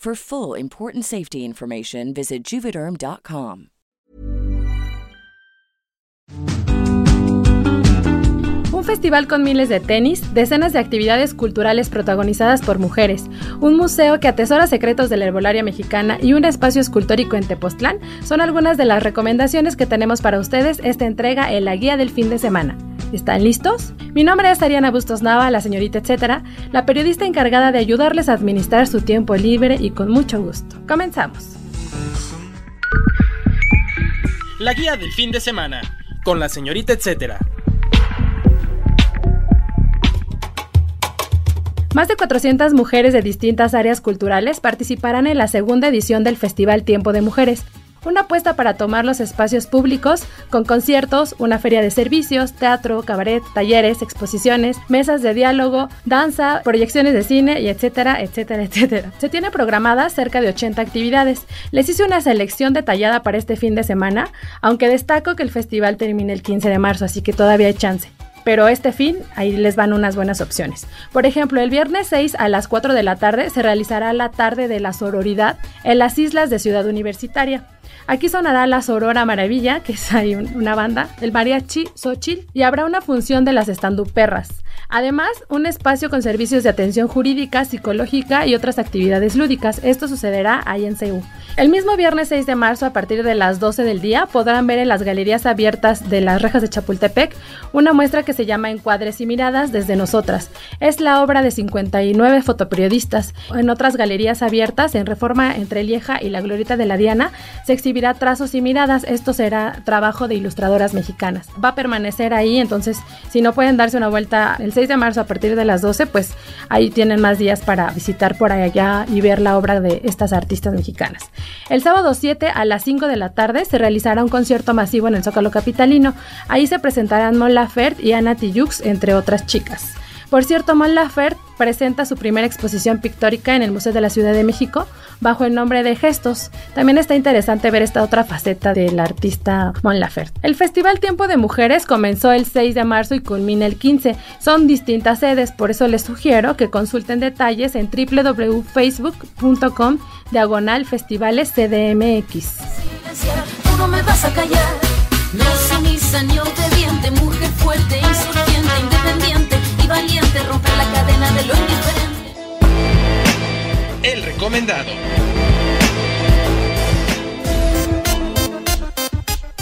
For full important safety information, visit juvederm.com. Un festival con miles de tenis, decenas de actividades culturales protagonizadas por mujeres, un museo que atesora secretos de la herbolaria mexicana y un espacio escultórico en Tepoztlán son algunas de las recomendaciones que tenemos para ustedes esta entrega en la guía del fin de semana. ¿Están listos? Mi nombre es Ariana Bustos Nava, la señorita etcétera, la periodista encargada de ayudarles a administrar su tiempo libre y con mucho gusto. Comenzamos. La guía del fin de semana, con la señorita etcétera. Más de 400 mujeres de distintas áreas culturales participarán en la segunda edición del Festival Tiempo de Mujeres, una apuesta para tomar los espacios públicos con conciertos, una feria de servicios, teatro, cabaret, talleres, exposiciones, mesas de diálogo, danza, proyecciones de cine y etcétera, etcétera, etcétera. Se tiene programadas cerca de 80 actividades. Les hice una selección detallada para este fin de semana, aunque destaco que el festival termina el 15 de marzo, así que todavía hay chance. Pero este fin, ahí les van unas buenas opciones. Por ejemplo, el viernes 6 a las 4 de la tarde se realizará la tarde de la sororidad en las islas de Ciudad Universitaria. Aquí sonará la Sorora Maravilla, que es ahí una banda, el mariachi Xochitl, y habrá una función de las estanduperras. Además, un espacio con servicios de atención jurídica, psicológica y otras actividades lúdicas. Esto sucederá ahí en CEU. El mismo viernes 6 de marzo, a partir de las 12 del día, podrán ver en las galerías abiertas de las rejas de Chapultepec una muestra que se llama Encuadres y Miradas desde Nosotras. Es la obra de 59 fotoperiodistas. En otras galerías abiertas, en Reforma entre Lieja y la Glorieta de la Diana, se exhibirá Trazos y Miradas. Esto será trabajo de ilustradoras mexicanas. Va a permanecer ahí, entonces, si no pueden darse una vuelta el 6 de marzo a partir de las 12, pues ahí tienen más días para visitar por allá y ver la obra de estas artistas mexicanas. El sábado 7 a las 5 de la tarde se realizará un concierto masivo en el Zócalo Capitalino. Ahí se presentarán Mon Laferte y Ana Tijoux, entre otras chicas. Por cierto, Mon Laferte presenta su primera exposición pictórica en el Museo de la Ciudad de México bajo el nombre de Gestos. También está interesante ver esta otra faceta del artista Mon Laferte. El Festival Tiempo de Mujeres comenzó el 6 de marzo y culmina el 15. Son distintas sedes, por eso les sugiero que consulten detalles en www.facebook.com diagonal festivales CDMX. no mujer fuerte, valiente, romper la cadena de lo indiferente. El recomendado.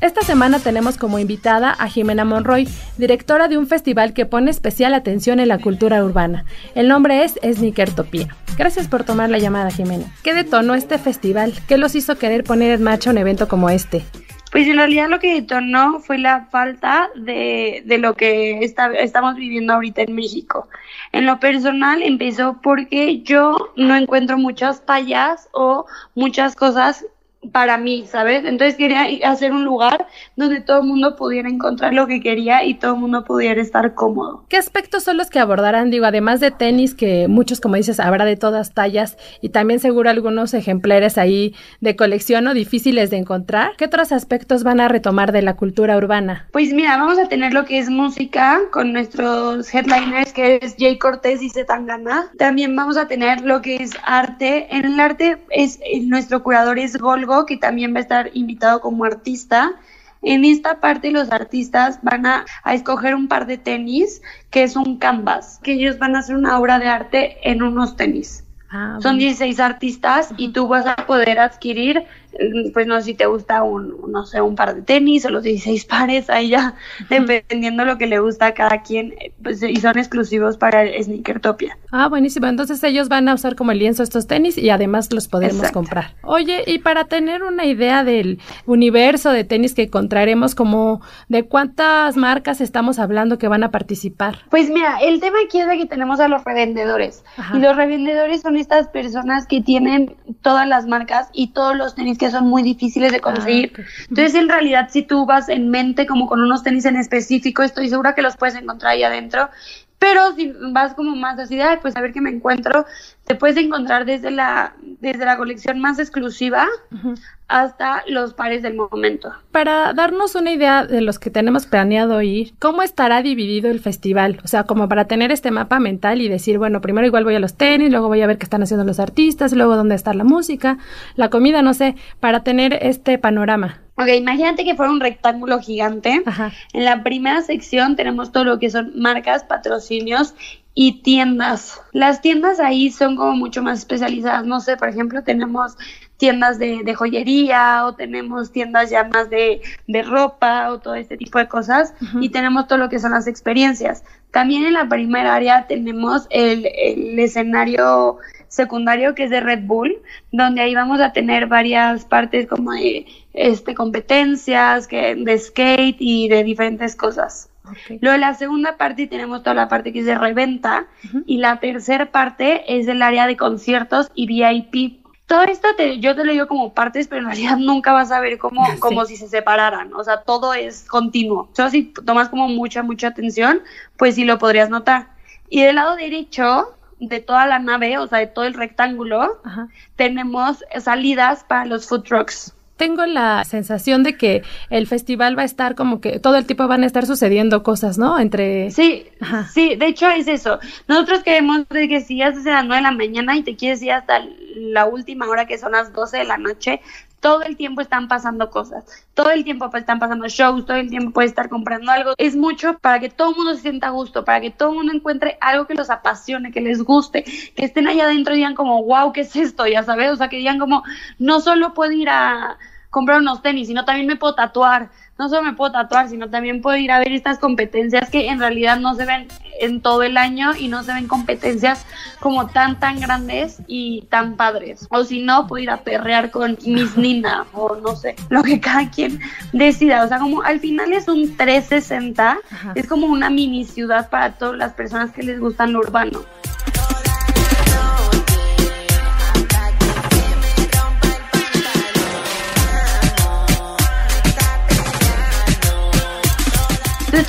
Esta semana tenemos como invitada a Jimena Monroy, directora de un festival que pone especial atención en la cultura urbana. El nombre es Sneakertopía. Gracias por tomar la llamada, Jimena. ¿Qué detonó este festival? ¿Qué los hizo querer poner en marcha un evento como este? Pues en realidad lo que detonó fue la falta de, de lo que estamos viviendo ahorita en México. En lo personal empezó porque yo no encuentro muchas tallas o muchas cosas para mí, ¿sabes? Entonces quería hacer un lugar donde todo el mundo pudiera encontrar lo que quería y todo el mundo pudiera estar cómodo. ¿Qué aspectos son los que abordarán? Digo, además de tenis, que muchos, como dices, habrá de todas tallas y también seguro algunos ejemplares ahí de colección o difíciles de encontrar. ¿Qué otros aspectos van a retomar de la cultura urbana? Pues mira, vamos a tener lo que es música con nuestros headliners, que es Jay Cortés y Zetangana. También vamos a tener lo que es arte. En el arte es nuestro curador es Golgo que también va a estar invitado como artista. En esta parte los artistas van a, a, escoger un par de tenis que es un canvas, que ellos van a hacer una obra de arte en unos tenis. Ah, Son 16 artistas y tú vas a poder adquirir pues no sé si te gusta un, no sé, un par de tenis o los 16 pares, ahí ya, dependiendo lo que le gusta a cada quien, pues, y son exclusivos para Sneakertopia. Ah, buenísimo, entonces ellos van a usar como el lienzo estos tenis y además los podemos comprar. Oye, y para tener una idea del universo de tenis que encontraremos, como de cuántas marcas estamos hablando que van a participar. Pues mira, el tema aquí es de que tenemos a los revendedores, y los revendedores son estas personas que tienen todas las marcas y todos los tenis que son muy difíciles de ah, conseguir. Entonces, en realidad, si tú vas en mente como con unos tenis en específico, estoy segura que los puedes encontrar ahí adentro. Pero si vas como más así, pues a ver qué me encuentro, te puedes encontrar desde la, desde la colección más exclusiva hasta los pares del momento. Para darnos una idea de los que tenemos planeado ir, ¿cómo estará dividido el festival? O sea, como para tener este mapa mental y decir, bueno, primero igual voy a los tenis, luego voy a ver qué están haciendo los artistas, luego dónde está la música, la comida, no sé, para tener este panorama. Ok, imagínate que fuera un rectángulo gigante. En la primera sección tenemos todo lo que son marcas, patrocinios y tiendas. Las tiendas ahí son como mucho más especializadas. No sé, por ejemplo, tenemos tiendas de, joyería o tenemos tiendas ya más de, ropa o todo este tipo de cosas y tenemos todo lo que son las experiencias. También en la primera área tenemos el, el escenario secundario que es de Red Bull, donde ahí vamos a tener varias partes como de este, competencias, que, de skate y de diferentes cosas. Luego la segunda parte tenemos toda la parte que es de reventa y la tercera parte es el área de conciertos y VIP. Todo esto te, yo te lo digo como partes, pero en realidad nunca vas a ver como, como si se separaran. O sea, todo es continuo. Solo si tomas como mucha, mucha atención, pues sí lo podrías notar. Y del lado derecho de toda la nave, o sea, de todo el rectángulo, tenemos salidas para los food trucks. Tengo la sensación de que el festival va a estar como que todo el tiempo van a estar sucediendo cosas, ¿no? Entre... Sí, sí, de hecho es eso. Nosotros queremos que si ya desde las 9 de la mañana y te quieres ir hasta la última hora que son las 12 de la noche, todo el tiempo están pasando cosas, todo el tiempo pues, están pasando shows, todo el tiempo puedes estar comprando algo. Es mucho para que todo el mundo se sienta a gusto, para que todo el mundo encuentre algo que los apasione, que les guste, que estén allá adentro y digan como, wow, ¿qué es esto? Ya sabes, o sea, que digan como, no solo puedo ir a comprar unos tenis, sino también me puedo tatuar, no solo me puedo tatuar, sino también puedo ir a ver estas competencias que en realidad no se ven en todo el año y no se ven competencias como tan, tan grandes y tan padres. O si no, puedo ir a perrear con Miss Nina o no sé, lo que cada quien decida. O sea, como al final es un 360, es como una mini ciudad para todas las personas que les gustan lo urbano.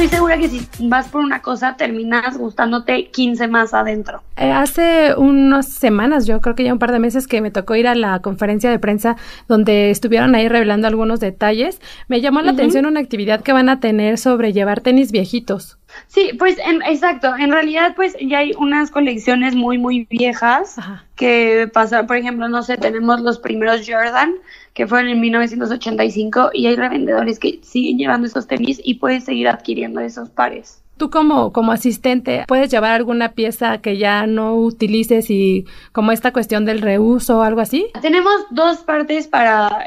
Estoy segura que si vas por una cosa terminas gustándote 15 más adentro. Eh, hace unas semanas, yo creo que ya un par de meses que me tocó ir a la conferencia de prensa donde estuvieron ahí revelando algunos detalles, me llamó la atención una actividad que van a tener sobre llevar tenis viejitos. Sí, pues en, exacto. En realidad, pues ya hay unas colecciones muy, muy viejas que pasan, por ejemplo, no sé, tenemos los primeros Jordan que fueron en 1985 y hay revendedores que siguen llevando esos tenis y puedes seguir adquiriendo esos pares. Tú como, como asistente, ¿puedes llevar alguna pieza que ya no utilices y como esta cuestión del reuso o algo así? Tenemos dos partes para,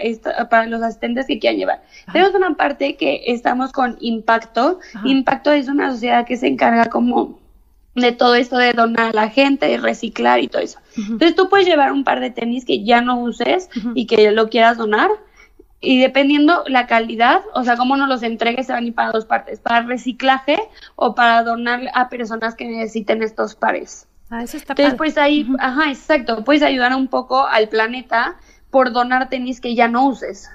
para los asistentes que quieran llevar. Tenemos una parte que estamos con Impacto. Impacto es una sociedad que se encarga como de todo esto de donar a la gente, de reciclar y todo eso. Entonces tú puedes llevar un par de tenis que ya no uses y que lo quieras donar y dependiendo la calidad, o sea, cómo nos los entregues, se van a ir para dos partes, para reciclaje o para donar a personas que necesiten estos pares. Ah, eso está Entonces, pues ahí, ajá, exacto, puedes ayudar un poco al planeta por donar tenis que ya no uses.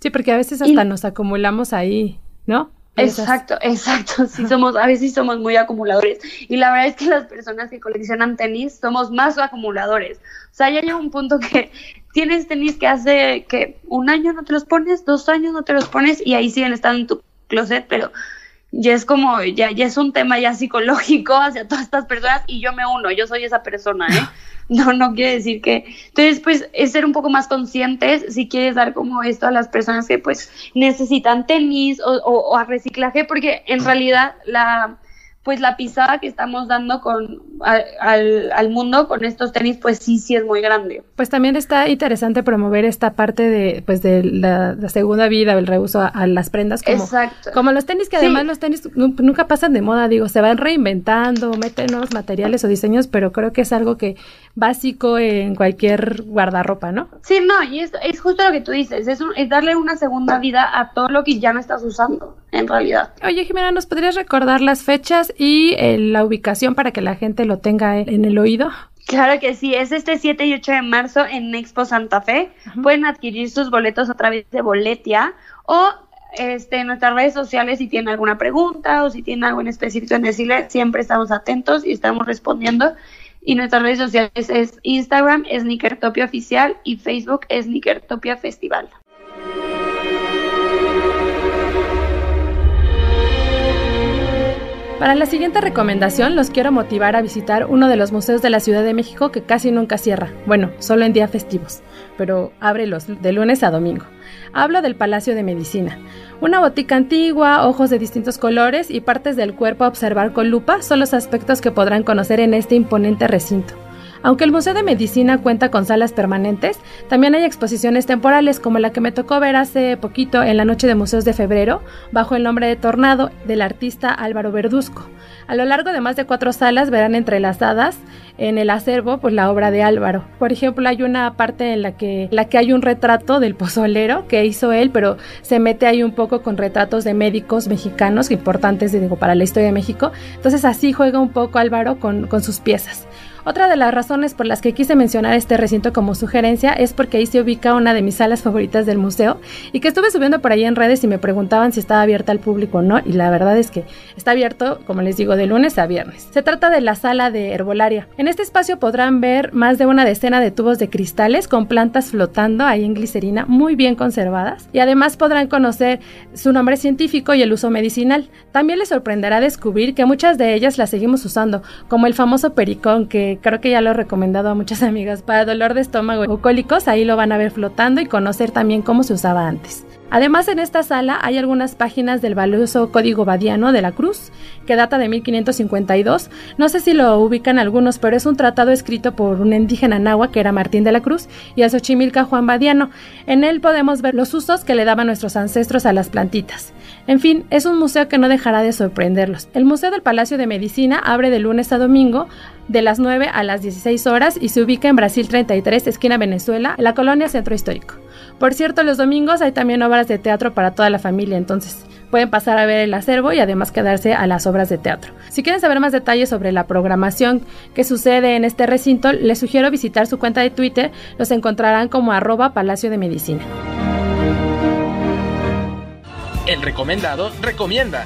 Sí, porque a veces hasta nos acumulamos ahí, ¿no? Exacto, exacto. Sí, somos, a veces somos muy acumuladores. Y la verdad es que las personas que coleccionan tenis somos más acumuladores. O sea, ya llega un punto que tienes tenis que hace que un año no te los pones, dos años no te los pones y ahí siguen estando en tu closet, pero ya es como, ya, ya es un tema ya psicológico hacia todas estas personas y yo me uno, yo soy esa persona, ¿eh? No, no quiere decir que. Entonces, pues, es ser un poco más conscientes si quieres dar como esto a las personas que, pues, necesitan tenis o, o a reciclaje, porque en realidad la pues la pisada que estamos dando con al, al, mundo con estos tenis, pues sí, sí es muy grande. Pues también está interesante promover esta parte de, pues de la, segunda vida, el reuso a, las prendas, como, como los tenis, que además los tenis nunca pasan de moda, digo, se van reinventando, meten nuevos materiales o diseños, pero creo que es algo que básico en cualquier guardarropa, ¿no? Sí, no, y es, es justo lo que tú dices, es, es darle una segunda vida a todo lo que ya no estás usando, en realidad. Oye, Jimena, ¿nos podrías recordar las fechas y eh, la ubicación para que la gente lo tenga en el oído? Claro que sí, es este 7 y 8 de marzo en Expo Santa Fe. Pueden adquirir sus boletos a través de Boletia o este, en nuestras redes sociales si tienen alguna pregunta o si tienen algo en específico en decirle, siempre estamos atentos y estamos respondiendo. Y nuestras redes sociales es Instagram, Sneakertopia Oficial y Facebook, Sneakertopia Festival. Para la siguiente recomendación los quiero motivar a visitar uno de los museos de la Ciudad de México que casi nunca cierra, bueno, solo en días festivos, pero abre los de lunes a domingo. Hablo del Palacio de Medicina. Una botica antigua, ojos de distintos colores y partes del cuerpo a observar con lupa son los aspectos que podrán conocer en este imponente recinto. Aunque el Museo de Medicina cuenta con salas permanentes, también hay exposiciones temporales como la que me tocó ver hace poquito en la Noche de Museos de Febrero, bajo el nombre de Tornado, del artista Álvaro Verduzco. A lo largo de más de cuatro salas verán entrelazadas en el acervo pues la obra de Álvaro. Por ejemplo, hay una parte en la que, la que hay un retrato del pozolero que hizo él, pero se mete ahí un poco con retratos de médicos mexicanos importantes digo, para la historia de México. Entonces así juega un poco Álvaro con, con sus piezas. Otra de las razones por las que quise mencionar este recinto como sugerencia es porque ahí se ubica una de mis salas favoritas del museo y que estuve subiendo por ahí en redes y me preguntaban si estaba abierta al público o no y la verdad es que está abierto, como les digo, de lunes a viernes. Se trata de la sala de herbolaria. En este espacio podrán ver más de una decena de tubos de cristales con plantas flotando ahí en glicerina muy bien conservadas y además podrán conocer su nombre científico y el uso medicinal. También les sorprenderá descubrir que muchas de ellas las seguimos usando, como el famoso pericón que creo que ya lo he recomendado a muchas amigas para dolor de estómago o cólicos, ahí lo van a ver flotando y conocer también cómo se usaba antes. Además, en esta sala hay algunas páginas del valioso Código Badiano de la Cruz, que data de 1552. No sé si lo ubican algunos, pero es un tratado escrito por un indígena nahua que era Martín de la Cruz y a Xochimilca Juan Badiano. En él podemos ver los usos que le daban nuestros ancestros a las plantitas. En fin, es un museo que no dejará de sorprenderlos. El Museo del Palacio de Medicina abre de lunes a domingo de las 9 a las 16 horas y se ubica en Brasil 33, esquina Venezuela, en la colonia Centro Histórico. Por cierto, los domingos hay también obras de teatro para toda la familia, entonces pueden pasar a ver el acervo y además quedarse a las obras de teatro. Si quieren saber más detalles sobre la programación que sucede en este recinto, les sugiero visitar su cuenta de Twitter, los encontrarán como arroba Palacio de Medicina. El recomendado recomienda.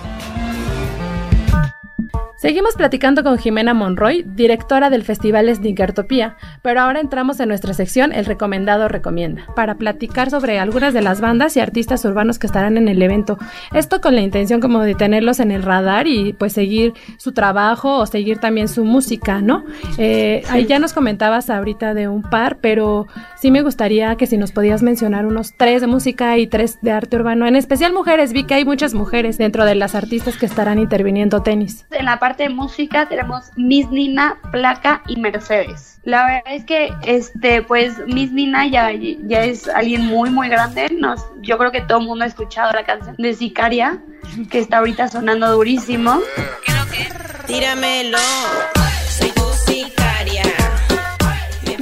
Seguimos platicando con Jimena Monroy, directora del Festival Sneakertopía, pero ahora entramos en nuestra sección El Recomendado Recomienda, para platicar sobre algunas de las bandas y artistas urbanos que estarán en el evento. Esto con la intención como de tenerlos en el radar y pues seguir su trabajo o seguir también su música, ¿no? Eh, ahí ya nos comentabas ahorita de un par, pero sí me gustaría que si nos podías mencionar unos tres de música y tres de arte urbano, en especial mujeres, vi que hay muchas mujeres dentro de las artistas que estarán interviniendo tenis. En la de música tenemos Miss Nina, Placa y Mercedes. La verdad es que, este, pues, Miss Nina ya, ya es alguien muy, muy grande. Nos, yo creo que todo el mundo ha escuchado la canción de Sicaria, que está ahorita sonando durísimo. Tíramelo.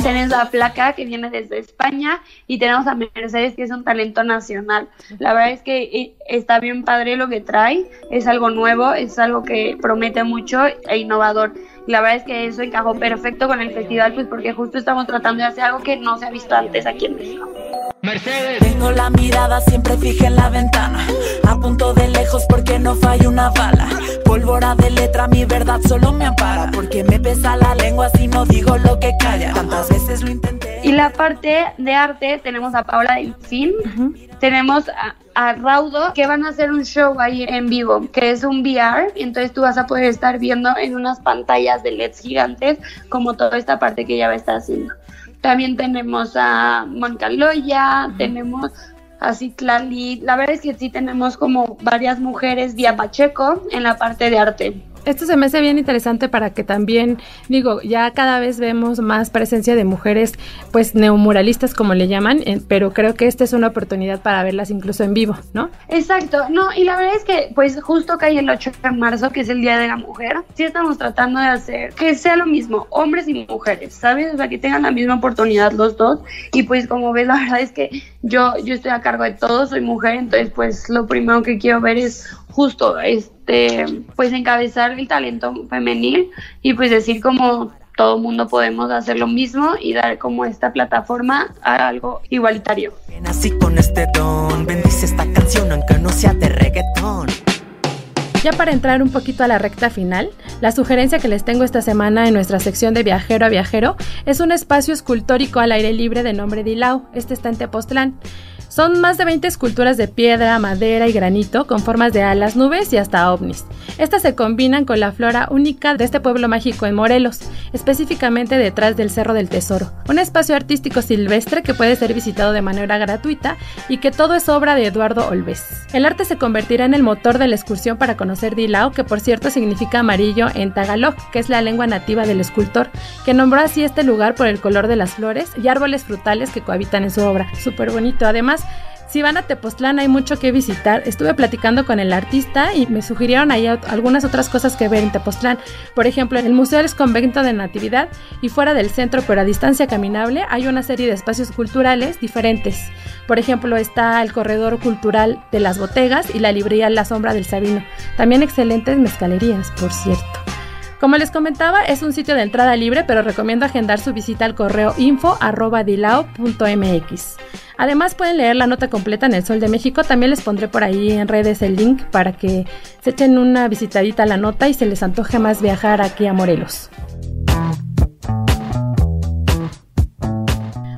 Tenemos a Placa que viene desde España y tenemos a Mercedes que es un talento nacional. La verdad es que eh, está bien padre lo que trae, es algo nuevo, es algo que promete mucho e innovador. La verdad es que eso encajó perfecto con el festival, pues porque justo estamos tratando de hacer algo que no se ha visto antes aquí en México. Mercedes. Tengo la mirada siempre fija en la ventana, a punto de lejos porque no falla una bala. Pólvora de letra, mi verdad solo me ampara, porque me pesa la lengua si no digo lo que calla. Tantas veces lo intenté. Y la parte de arte tenemos a Paula Delfín, tenemos a, a Raudo que van a hacer un show ahí en vivo, que es un VR, entonces tú vas a poder estar viendo en unas pantallas de LEDs gigantes como toda esta parte que ella va a estar haciendo. También tenemos a Mónica Loya, tenemos a Citlali, la verdad es que sí tenemos como varias mujeres vía Pacheco en la parte de arte esto se me hace bien interesante para que también, digo, ya cada vez vemos más presencia de mujeres, pues neomuralistas como le llaman, pero creo que esta es una oportunidad para verlas incluso en vivo, ¿no? Exacto, no, y la verdad es que pues justo hay el 8 de marzo, que es el Día de la Mujer, sí estamos tratando de hacer que sea lo mismo, hombres y mujeres, ¿sabes? O sea, que tengan la misma oportunidad los dos, y pues como ves, la verdad es que yo, yo estoy a cargo de todo, soy mujer, entonces pues lo primero que quiero ver es justo este pues encabezar el talento femenil y pues decir como todo mundo podemos hacer lo mismo y dar como esta plataforma a algo igualitario. Así con este don, bendice esta canción aunque no sea de reggaetón. Ya para entrar un poquito a la recta final, la sugerencia que les tengo esta semana en nuestra sección de Viajero a Viajero es un espacio escultórico al aire libre de nombre Dilao. Este está en Tepoztlán. Son más de 20 esculturas de piedra, madera y granito con formas de alas, nubes y hasta ovnis. Estas se combinan con la flora única de este pueblo mágico en Morelos, específicamente detrás del Cerro del Tesoro, un espacio artístico silvestre que puede ser visitado de manera gratuita y que todo es obra de Eduardo Olves. El arte se convertirá en el motor de la excursión para conocer Dilao, que por cierto significa amarillo en tagalog, que es la lengua nativa del escultor, que nombró así este lugar por el color de las flores y árboles frutales que cohabitan en su obra. Súper bonito. Además, si van a Tepoztlán hay mucho que visitar. Estuve platicando con el artista y me sugirieron ahí algunas otras cosas que ver en Tepoztlán. Por ejemplo, en el Museo del Convento de Natividad y fuera del centro, pero a distancia caminable, hay una serie de espacios culturales diferentes. Por ejemplo, está el corredor cultural de las botegas y la librería La Sombra del Sabino. También excelentes mezcalerías, por cierto. Como les comentaba, es un sitio de entrada libre, pero recomiendo agendar su visita al correo info.dilao.mx. Además pueden leer la nota completa en El Sol de México, también les pondré por ahí en redes el link para que se echen una visitadita a la nota y se les antoje más viajar aquí a Morelos.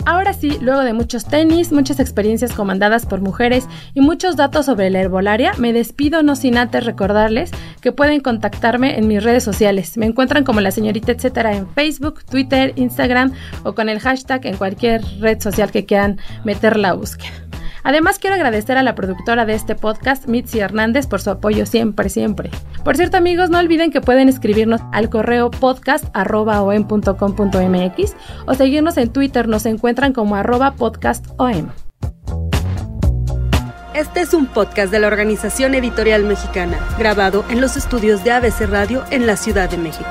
Ahora sí, luego de muchos tenis, muchas experiencias comandadas por mujeres y muchos datos sobre la herbolaria, me despido no sin antes recordarles que pueden contactarme en mis redes sociales. Me encuentran como la señorita etcétera en Facebook, Twitter, Instagram o con el hashtag en cualquier red social que quieran meter la búsqueda. Además, quiero agradecer a la productora de este podcast, Mitzi Hernández, por su apoyo siempre, siempre. Por cierto, amigos, no olviden que pueden escribirnos al correo podcast.com.mx o seguirnos en Twitter, nos encuentran como arroba podcastom. Este es un podcast de la Organización Editorial Mexicana, grabado en los estudios de ABC Radio en la Ciudad de México.